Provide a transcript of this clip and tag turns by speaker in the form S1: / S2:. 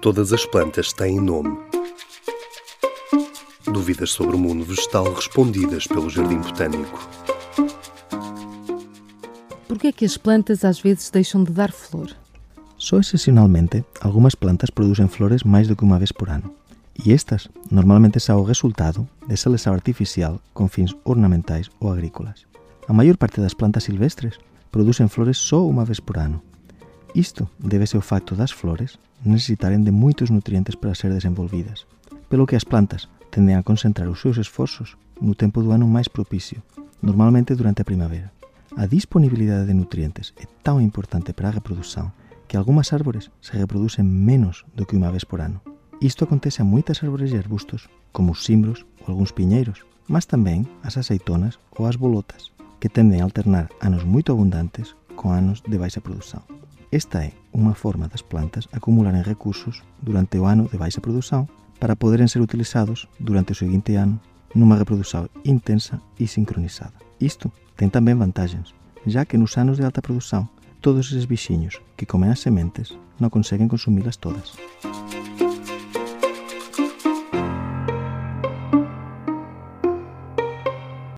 S1: Todas as plantas têm nome. Dúvidas sobre o mundo vegetal respondidas pelo Jardim Botânico.
S2: Por que é que as plantas às vezes deixam de dar flor?
S3: Só excepcionalmente, algumas plantas producen flores máis do que unha vez por ano. E estas normalmente xa o resultado de seleção artificial con fins ornamentais ou agrícolas. A maior parte das plantas silvestres producen flores só unha vez por ano. Isto débese ao facto das flores necesitaren de moitos nutrientes para ser desenvolvidas, pelo que as plantas tenden a concentrar os seus esforzos no tempo do ano máis propicio, normalmente durante a primavera. A disponibilidade de nutrientes é tan importante para a reprodución que algunhas árbores se reproducen menos do que unha vez por ano. Isto acontece a moitas árbores e arbustos, como os cimbros ou algúns piñeiros, mas tamén as aceitonas ou as bolotas, que tenden a alternar anos moito abundantes con anos de baixa produción. Esta é unha forma das plantas acumularem recursos durante o ano de baixa produção para poderem ser utilizados durante o seguinte ano numa reprodução intensa e sincronizada. Isto ten tamén vantagens, já que nos anos de alta produção todos eses bixiños que comen as sementes non conseguen consumilas todas.